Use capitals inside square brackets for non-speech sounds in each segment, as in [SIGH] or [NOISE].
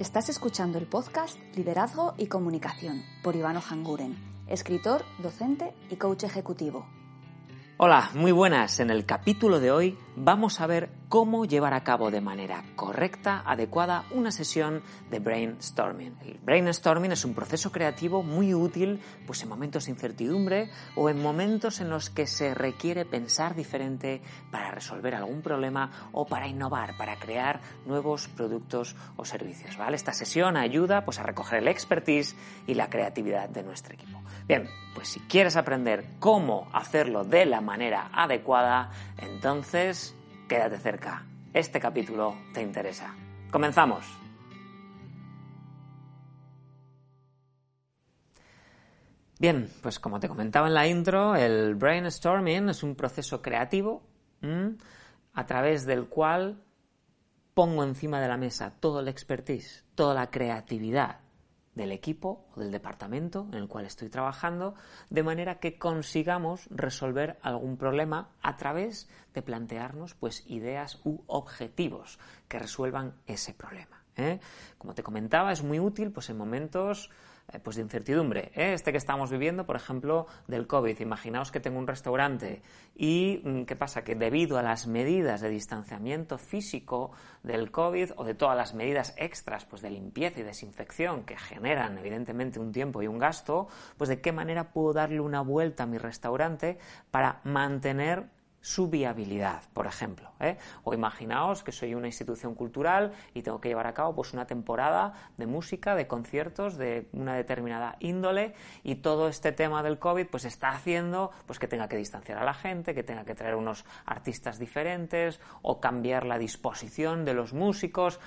Estás escuchando el podcast Liderazgo y Comunicación por Ivano Hanguren, escritor, docente y coach ejecutivo. Hola, muy buenas. En el capítulo de hoy vamos a ver cómo llevar a cabo de manera correcta, adecuada, una sesión de brainstorming. El brainstorming es un proceso creativo muy útil pues en momentos de incertidumbre o en momentos en los que se requiere pensar diferente para resolver algún problema o para innovar, para crear nuevos productos o servicios. ¿vale? Esta sesión ayuda pues, a recoger el expertise y la creatividad de nuestro equipo. Bien, pues si quieres aprender cómo hacerlo de la manera adecuada, entonces quédate cerca. Este capítulo te interesa. Comenzamos. Bien, pues como te comentaba en la intro, el brainstorming es un proceso creativo a través del cual pongo encima de la mesa todo el expertise, toda la creatividad del equipo o del departamento en el cual estoy trabajando, de manera que consigamos resolver algún problema a través de plantearnos pues ideas u objetivos que resuelvan ese problema. ¿eh? Como te comentaba, es muy útil pues en momentos pues de incertidumbre. ¿eh? Este que estamos viviendo, por ejemplo, del COVID. Imaginaos que tengo un restaurante y mm, ¿qué pasa? Que debido a las medidas de distanciamiento físico del COVID o de todas las medidas extras pues de limpieza y desinfección que generan evidentemente un tiempo y un gasto, pues de qué manera puedo darle una vuelta a mi restaurante para mantener su viabilidad, por ejemplo. ¿eh? O imaginaos que soy una institución cultural y tengo que llevar a cabo pues, una temporada de música, de conciertos de una determinada índole y todo este tema del COVID pues, está haciendo pues, que tenga que distanciar a la gente, que tenga que traer unos artistas diferentes o cambiar la disposición de los músicos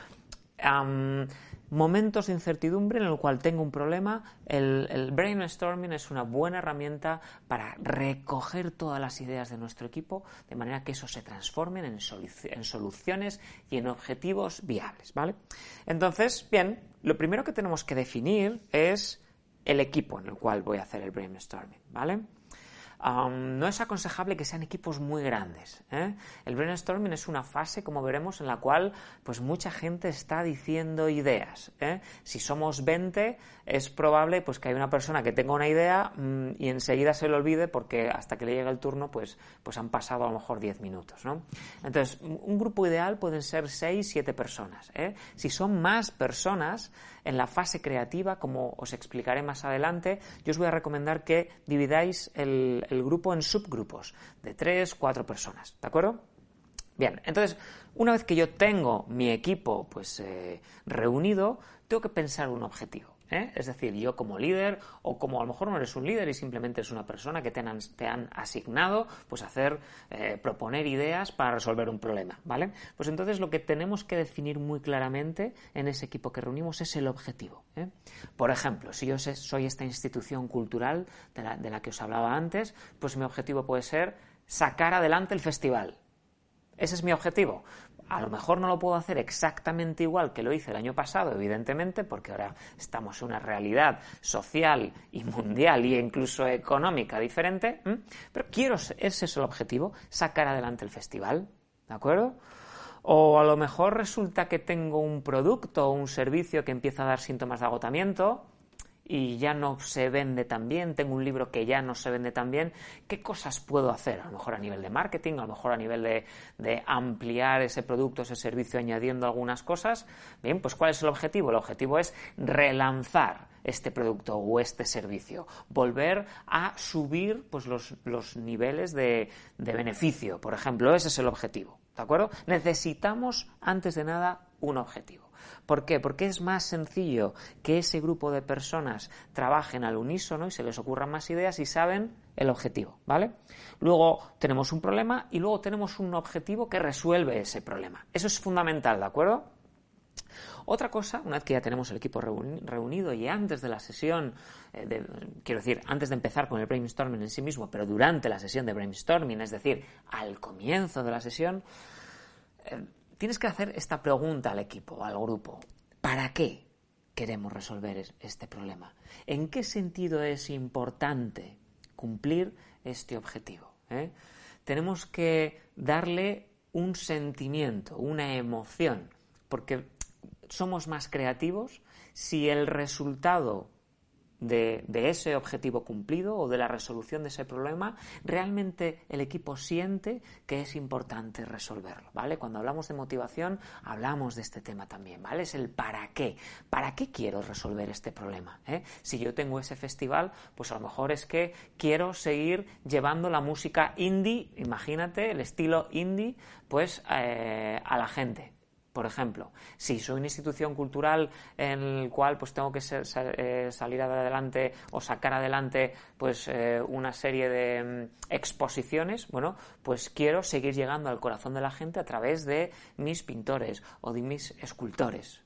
momentos de incertidumbre en el cual tengo un problema, el, brainstorming es una buena herramienta para recoger todas las ideas de nuestro equipo de manera que eso se transformen en, en soluciones y en objetivos viables, ¿vale? Entonces, bien, lo primero que tenemos que definir es el equipo en el cual voy a hacer el brainstorming, ¿vale? No es aconsejable que sean equipos muy grandes. ¿eh? El brainstorming es una fase, como veremos, en la cual pues mucha gente está diciendo ideas. ¿eh? Si somos 20, es probable pues, que haya una persona que tenga una idea mm, y enseguida se lo olvide porque hasta que le llegue el turno pues, pues han pasado a lo mejor 10 minutos. Entonces, un grupo ideal pueden ser 6, 7 personas. ¿eh? Si son más personas, en la fase creativa, como os explicaré más adelante, yo os voy a recomendar que dividáis el, grupo en subgrupos de tres, cuatro personas, ¿de acuerdo? Bien, entonces, una vez que yo tengo mi equipo pues, eh, reunido, tengo que pensar un objetivo. ¿Eh? Es decir, yo como líder, o como a lo mejor no eres un líder y simplemente eres una persona que te han, asignado, pues hacer, eh, proponer ideas para resolver un problema, ¿vale? Pues entonces lo que tenemos que definir muy claramente en ese equipo que reunimos es el objetivo. ¿eh? Por ejemplo, si yo soy esta institución cultural de la que os hablaba antes, pues mi objetivo puede ser sacar adelante el festival. Ese es mi objetivo. A lo mejor no lo puedo hacer exactamente igual que lo hice el año pasado, evidentemente, porque ahora estamos en una realidad social y mundial e incluso económica diferente, pero quiero, ese es el objetivo, sacar adelante el festival, ¿de acuerdo? O a lo mejor resulta que tengo un producto o un servicio que empieza a dar síntomas de agotamiento, y ya no se vende tan bien, tengo un libro que ya no se vende tan bien, ¿qué cosas puedo hacer? A lo mejor a nivel de marketing, a lo mejor a nivel de, de, ampliar ese producto, ese servicio añadiendo algunas cosas. Bien, pues ¿cuál es el objetivo? El objetivo es relanzar este producto o este servicio, volver a subir pues, los, los niveles de, de beneficio, por ejemplo, ese es el objetivo. ¿De acuerdo? Necesitamos, antes de nada, un objetivo. ¿Por qué? Porque es más sencillo que ese grupo de personas trabajen al unísono y se les ocurran más ideas y saben el objetivo, ¿vale? Luego tenemos un problema y luego tenemos un objetivo que resuelve ese problema. Eso es fundamental, ¿de acuerdo? Otra cosa, una vez que ya tenemos el equipo reunido y antes de la sesión, eh, quiero decir, antes de empezar con el brainstorming en sí mismo, pero durante la sesión de brainstorming, es decir, al comienzo de la sesión, eh, tienes que hacer esta pregunta al equipo, al grupo. ¿Para qué queremos resolver este problema? ¿En qué sentido es importante cumplir este objetivo? ¿Eh? Tenemos que darle un sentimiento, una emoción, porque somos más creativos si el resultado de, ese objetivo cumplido o de la resolución de ese problema, realmente el equipo siente que es importante resolverlo, ¿vale? Cuando hablamos de motivación, hablamos de este tema también, ¿vale? Es el para qué. ¿Para qué quiero resolver este problema? Eh? Si yo tengo ese festival, pues a lo mejor es que quiero seguir llevando la música indie, imagínate, el estilo indie, pues eh, a la gente. Por ejemplo, si soy una institución cultural en la cual pues tengo que eh, salir adelante o sacar adelante pues eh, una serie de mm, exposiciones, bueno, pues quiero seguir llegando al corazón de la gente a través de mis pintores o de mis escultores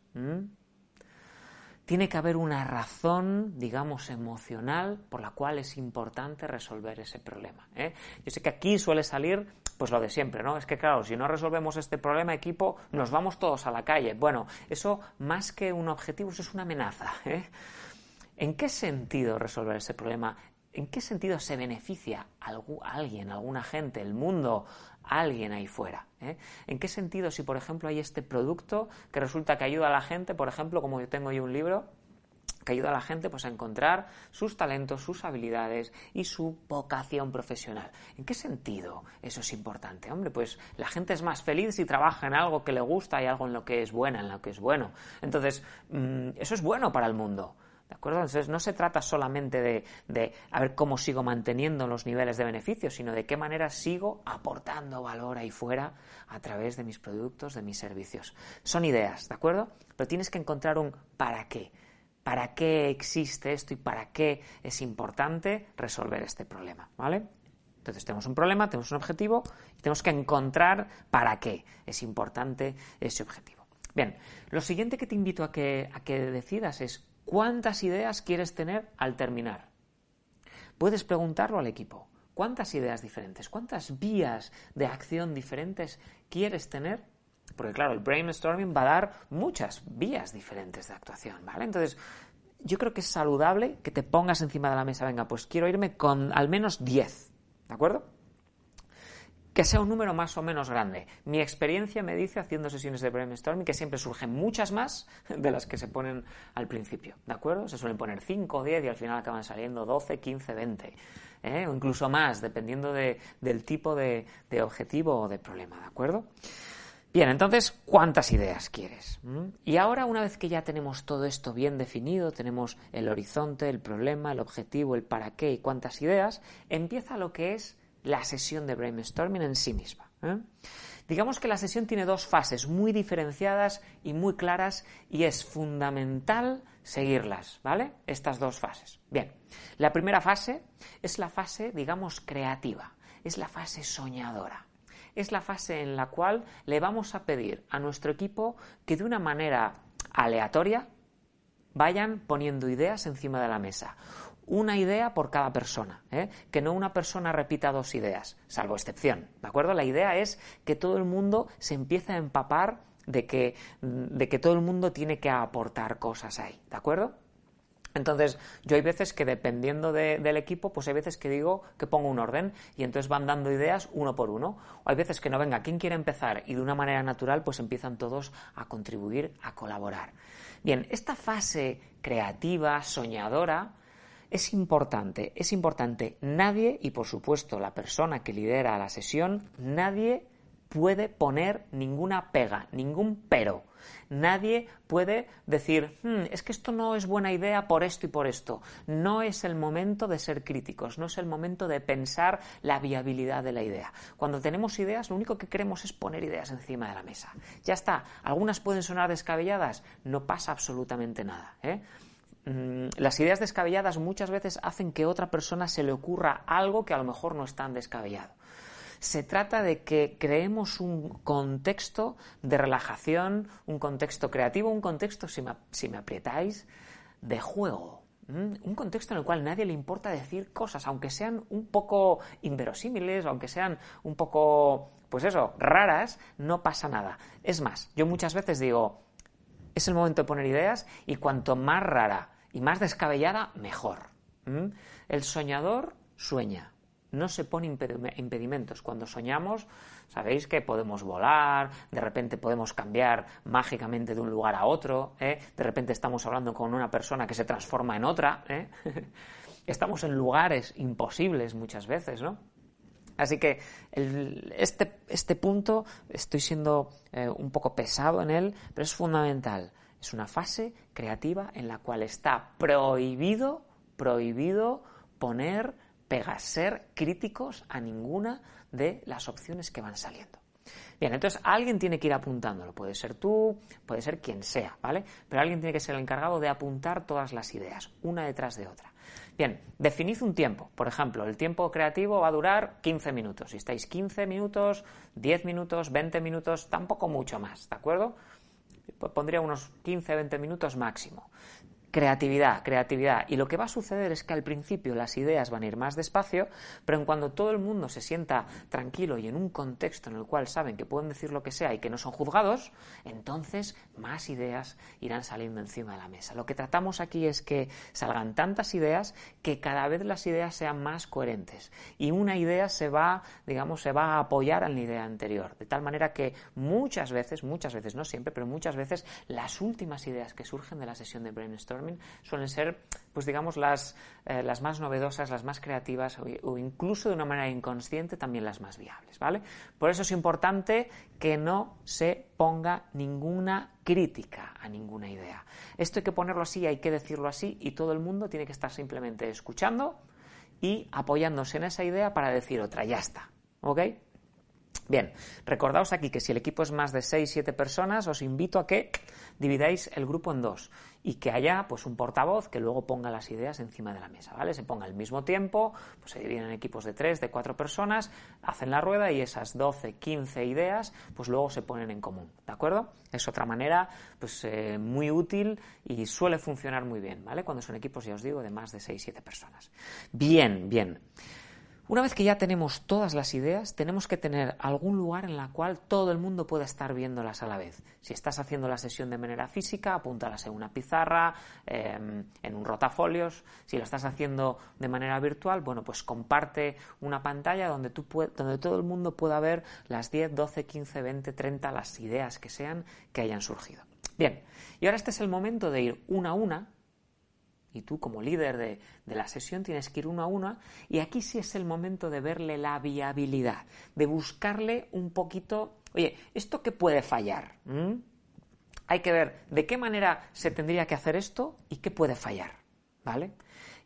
tiene que haber una razón, digamos, emocional por la cual es importante resolver ese problema. ¿eh? Yo sé que aquí suele salir, pues lo de siempre, ¿no? Es que, claro, si no resolvemos este problema, equipo, nos vamos todos a la calle. Bueno, eso más que un objetivo, eso es una amenaza. ¿eh? ¿En qué sentido resolver ese problema? ¿En qué sentido se beneficia alguien, alguna gente, el mundo, alguien ahí fuera. ¿eh? ¿En qué sentido si, por ejemplo, hay este producto que resulta que ayuda a la gente, por ejemplo, como yo tengo yo un libro, que ayuda a la gente pues, a encontrar sus talentos, sus habilidades y su vocación profesional. ¿En qué sentido eso es importante? Hombre, pues la gente es más feliz si trabaja en algo que le gusta y algo en lo que es buena, en lo que es bueno. Entonces, mm, eso es bueno para el mundo. ¿De acuerdo? Entonces no se trata solamente de, de, a ver cómo sigo manteniendo los niveles de beneficio, sino de qué manera sigo aportando valor ahí fuera a través de mis productos, de mis servicios. Son ideas, ¿de acuerdo? Pero tienes que encontrar un para qué. ¿Para qué existe esto y para qué es importante resolver este problema? ¿Vale? Entonces tenemos un problema, tenemos un objetivo y tenemos que encontrar para qué es importante ese objetivo. Bien, lo siguiente que te invito a que, a que decidas es ¿Cuántas ideas quieres tener al terminar? Puedes preguntarlo al equipo. ¿Cuántas ideas diferentes? ¿Cuántas vías de acción diferentes quieres tener? Porque claro, el brainstorming va a dar muchas vías diferentes de actuación, ¿vale? Entonces, yo creo que es saludable que te pongas encima de la mesa, venga, pues quiero irme con al menos 10, ¿de acuerdo? Que sea un número más o menos grande. Mi experiencia me dice, haciendo sesiones de brainstorming, que siempre surgen muchas más [LAUGHS] de las que se ponen al principio, ¿de acuerdo? Se suelen poner 5 o 10 y al final acaban saliendo 12, 15, 20, o incluso más, dependiendo del tipo de, objetivo o de problema, ¿de acuerdo? Bien, entonces, ¿cuántas ideas quieres? ¿Mm? Y ahora, una vez que ya tenemos todo esto bien definido, tenemos el horizonte, el problema, el objetivo, el para qué y cuántas ideas, empieza lo que es la sesión de brainstorming en sí misma. ¿eh? Digamos que la sesión tiene dos fases muy diferenciadas y muy claras y es fundamental seguirlas, ¿vale? Estas dos fases. Bien, la primera fase es la fase, digamos, creativa, es la fase soñadora. Es la fase en la cual le vamos a pedir a nuestro equipo que de una manera aleatoria vayan poniendo ideas encima de la mesa una idea por cada persona, ¿eh? que no una persona repita dos ideas, salvo excepción, ¿de acuerdo? La idea es que todo el mundo se empiece a empapar de que, de que todo el mundo tiene que aportar cosas ahí, ¿de acuerdo? Entonces, yo hay veces que dependiendo del equipo, pues hay veces que digo que pongo un orden y entonces van dando ideas uno por uno. O hay veces que no venga, ¿quién quiere empezar? Y de una manera natural, pues empiezan todos a contribuir, a colaborar. Bien, esta fase creativa, soñadora, es importante, es importante. Nadie, y por supuesto la persona que lidera la sesión, nadie puede poner ninguna pega, ningún pero. Nadie puede decir, hmm, es que esto no es buena idea por esto y por esto. No es el momento de ser críticos, no es el momento de pensar la viabilidad de la idea. Cuando tenemos ideas, lo único que queremos es poner ideas encima de la mesa. Ya está. Algunas pueden sonar descabelladas, no pasa absolutamente nada. ¿eh? Mm, las ideas descabelladas muchas veces hacen que a otra persona se le ocurra algo que a lo mejor no es tan descabellado. Se trata de que creemos un contexto de relajación, un contexto creativo, un contexto, si me, aprietáis, de juego. Un contexto en el cual nadie le importa decir cosas, aunque sean un poco inverosímiles, aunque sean un poco, pues eso, raras, no pasa nada. Es más, yo muchas veces digo, es el momento de poner ideas y cuanto más rara y más descabellada, mejor. El soñador sueña. no se pone impedimentos. Cuando soñamos, sabéis que podemos volar, de repente podemos cambiar mágicamente de un lugar a otro, ¿eh? de repente estamos hablando con una persona que se transforma en otra. ¿eh? [LAUGHS] estamos en lugares imposibles muchas veces, ¿no? Así que este, este, punto estoy siendo eh, un poco pesado en él, pero es fundamental. Es una fase creativa en la cual está prohibido, prohibido poner pegas, ser críticos a ninguna de las opciones que van saliendo. Bien, entonces alguien tiene que ir apuntándolo. Puede ser tú, puede ser quien sea, ¿vale? Pero alguien tiene que ser el encargado de apuntar todas las ideas, una detrás de otra. Bien, definid un tiempo. Por ejemplo, el tiempo creativo va a durar 15 minutos. Si estáis 15 minutos, 10 minutos, 20 minutos, tampoco mucho más, ¿de acuerdo? Pondría unos 15, 20 minutos máximo. Creatividad, creatividad. Y lo que va a suceder es que al principio las ideas van a ir más despacio, pero en cuando todo el mundo se sienta tranquilo y en un contexto en el cual saben que pueden decir lo que sea y que no son juzgados, entonces más ideas irán saliendo encima de la mesa. Lo que tratamos aquí es que salgan tantas ideas que cada vez las ideas sean más coherentes y una idea se va, digamos, se va a apoyar en la idea anterior, de tal manera que muchas veces, muchas veces, no siempre, pero muchas veces las últimas ideas que surgen de la sesión de brainstorming suelen ser, pues digamos, las, eh, las más novedosas, las más creativas o, incluso de una manera inconsciente también las más viables, ¿vale? Por eso es importante que no se ponga ninguna crítica a ninguna idea. Esto hay que ponerlo así, hay que decirlo así y todo el mundo tiene que estar simplemente escuchando y apoyándose en esa idea para decir otra, ya está, ¿ok? Bien, recordaos aquí que si el equipo es más de 6-7 personas, os invito a que dividáis el grupo en dos y que haya pues un portavoz que luego ponga las ideas encima de la mesa, ¿vale? Se ponga al mismo tiempo, pues se dividen en equipos de 3, de 4 personas, hacen la rueda y esas 12, 15 ideas pues luego se ponen en común, ¿de acuerdo? Es otra manera pues eh, muy útil y suele funcionar muy bien, ¿vale? Cuando son equipos, ya os digo, de más de 6-7 personas. Bien, bien. Una vez que ya tenemos todas las ideas, tenemos que tener algún lugar en la cual todo el mundo pueda estar viéndolas a la vez. Si estás haciendo la sesión de manera física, apúntalas en una pizarra, em, en un rotafolios. Si lo estás haciendo de manera virtual, bueno, pues comparte una pantalla donde, tú donde todo el mundo pueda ver las 10, 12, 15, 20, 30, las ideas que sean que hayan surgido. Bien, y ahora este es el momento de ir una a una y tú como líder de, la sesión tienes que ir uno a uno y aquí sí es el momento de verle la viabilidad, de buscarle un poquito, oye, ¿esto qué puede fallar? ¿Mm? Hay que ver de qué manera se tendría que hacer esto y qué puede fallar, ¿vale?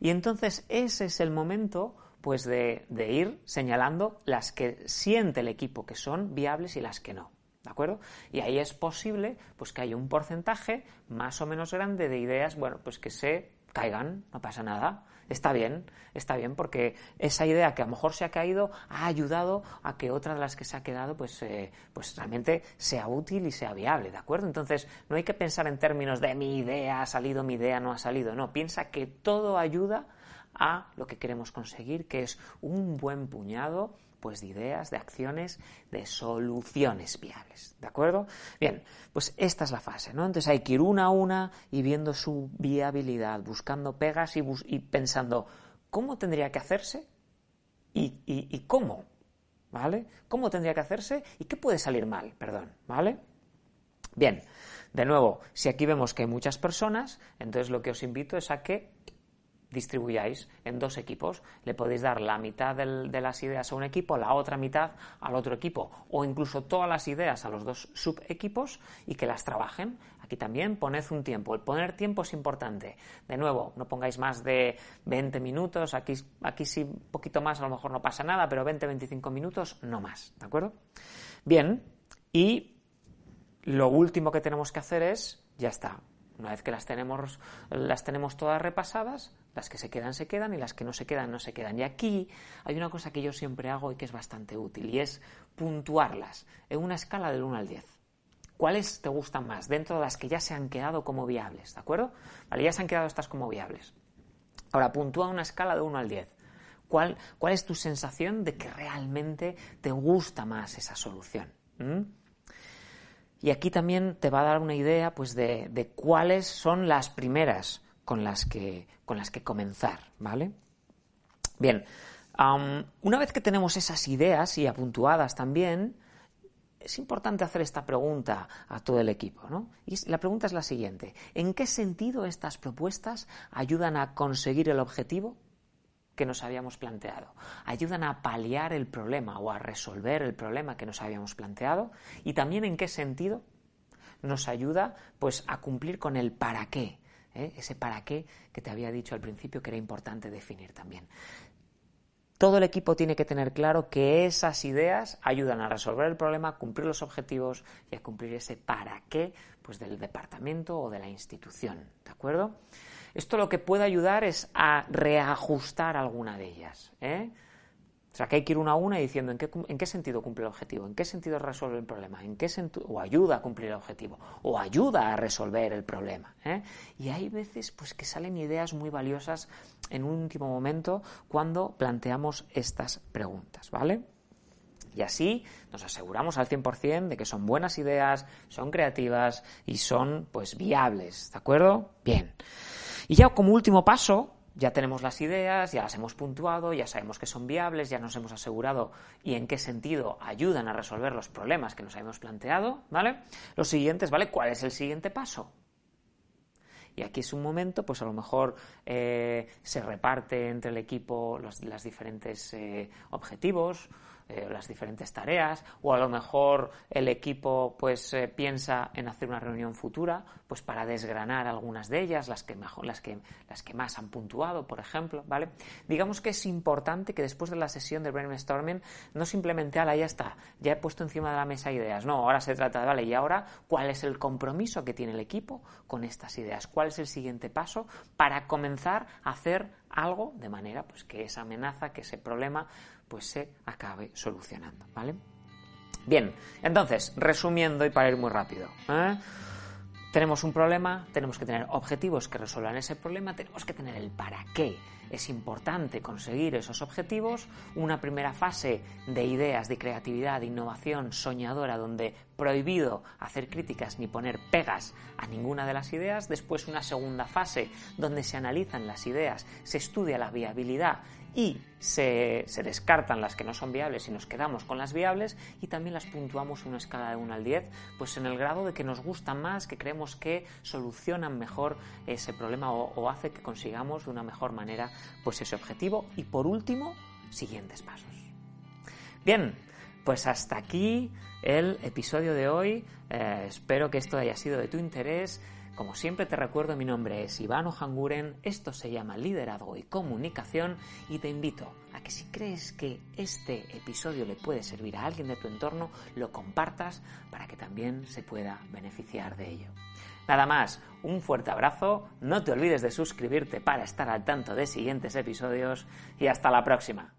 Y entonces ese es el momento pues de, de ir señalando las que siente el equipo que son viables y las que no. ¿De acuerdo? Y ahí es posible pues que haya un porcentaje más o menos grande de ideas, bueno, pues que se caigan, no pasa nada. Está bien, está bien, porque esa idea que a lo mejor se ha caído ha ayudado a que otra de las que se ha quedado, pues, eh, pues realmente sea útil y sea viable, ¿de acuerdo? Entonces, no hay que pensar en términos de mi idea ha salido, mi idea no ha salido, no, piensa que todo ayuda a lo que queremos conseguir, que es un buen puñado pues de ideas, de acciones, de soluciones viables. ¿De acuerdo? Bien, pues esta es la fase, ¿no? Entonces hay que ir una a una y viendo su viabilidad, buscando pegas y, pensando cómo tendría que hacerse y, y cómo, ¿vale? ¿Cómo tendría que hacerse y qué puede salir mal? Perdón, ¿vale? Bien, de nuevo, si aquí vemos que hay muchas personas, entonces lo que os invito es a que distribuyáis en dos equipos. Le podéis dar la mitad de las ideas a un equipo, la otra mitad al otro equipo, o incluso todas las ideas a los dos subequipos y que las trabajen. Aquí también poned un tiempo. El poner tiempo es importante. De nuevo, no pongáis más de 20 minutos. Aquí, aquí sí, un poquito más, a lo mejor no pasa nada, pero 20-25 minutos, no más. ¿De acuerdo? Bien, y lo último que tenemos que hacer es, ya está, una vez que las tenemos, las tenemos todas repasadas, las que se quedan se quedan y las que no se quedan no se quedan. Y aquí hay una cosa que yo siempre hago y que es bastante útil y es puntuarlas en una escala del 1 al 10. ¿Cuáles te gustan más dentro de las que ya se han quedado como viables? ¿De acuerdo? Vale, ya se han quedado estas como viables. Ahora, puntúa una escala de 1 al 10. ¿Cuál, ¿Cuál, es tu sensación de que realmente te gusta más esa solución? ¿Mm? Y aquí también te va a dar una idea pues, de, cuáles son las primeras con las que, con las que comenzar, ¿vale? Bien, una vez que tenemos esas ideas y apuntuadas también, es importante hacer esta pregunta a todo el equipo. ¿no? Y la pregunta es la siguiente. ¿En qué sentido estas propuestas ayudan a conseguir el objetivo que nos habíamos planteado? ¿Ayudan a paliar el problema o a resolver el problema que nos habíamos planteado? ¿Y también en qué sentido nos ayuda pues, a cumplir con el para qué? ¿eh? Ese para qué que te había dicho al principio que era importante definir también. Todo el equipo tiene que tener claro que esas ideas ayudan a resolver el problema, a cumplir los objetivos y a cumplir ese para qué pues del departamento o de la institución, ¿de acuerdo? Esto lo que puede ayudar es a reajustar alguna de ellas, ¿eh? O sea, que hay que ir una a una diciendo en qué, en qué sentido cumple el objetivo, en qué sentido resuelve el problema, en qué o ayuda a cumplir el objetivo, o ayuda a resolver el problema. ¿eh? Y hay veces pues, que salen ideas muy valiosas en un último momento cuando planteamos estas preguntas, ¿vale? Y así nos aseguramos al 100% de que son buenas ideas, son creativas y son pues viables, ¿de acuerdo? Bien. Y ya como último paso, ya tenemos las ideas, ya las hemos puntuado, ya sabemos que son viables, ya nos hemos asegurado y en qué sentido ayudan a resolver los problemas que nos habíamos planteado, ¿vale? Lo siguiente es, ¿vale? ¿Cuál es el siguiente paso? Y aquí es un momento, pues a lo mejor eh, se reparte entre el equipo los, los diferentes eh, objetivos eh, las diferentes tareas o a lo mejor el equipo pues eh, piensa en hacer una reunión futura pues para desgranar algunas de ellas las que mejor las que las que más han puntuado por ejemplo vale digamos que es importante que después de la sesión de brainstorming no simplemente ala ya está ya he puesto encima de la mesa ideas no ahora se trata de vale y ahora cuál es el compromiso que tiene el equipo con estas ideas cuál es el siguiente paso para comenzar a hacer algo de manera pues que esa amenaza que ese problema pues se acabe solucionando, ¿vale? Bien, entonces, resumiendo y para ir muy rápido, ¿eh? tenemos un problema, tenemos que tener objetivos que resuelvan ese problema, tenemos que tener el para qué. Es importante conseguir esos objetivos, una primera fase de ideas, de creatividad, de innovación soñadora, donde prohibido hacer críticas ni poner pegas a ninguna de las ideas, después una segunda fase donde se analizan las ideas, se estudia la viabilidad y se, descartan las que no son viables y nos quedamos con las viables y también las puntuamos en una escala de 1 al 10, pues en el grado de que nos gustan más, que creemos que solucionan mejor ese problema o, o hace que consigamos de una mejor manera pues ese objetivo y por último, siguientes pasos. Bien, pues hasta aquí el episodio de hoy. Eh, espero que esto haya sido de tu interés. Como siempre te recuerdo, mi nombre es Ivano Hanguren, esto se llama Liderazgo y Comunicación y te invito a que si crees que este episodio le puede servir a alguien de tu entorno, lo compartas para que también se pueda beneficiar de ello. Nada más, un fuerte abrazo, no te olvides de suscribirte para estar al tanto de siguientes episodios y hasta la próxima.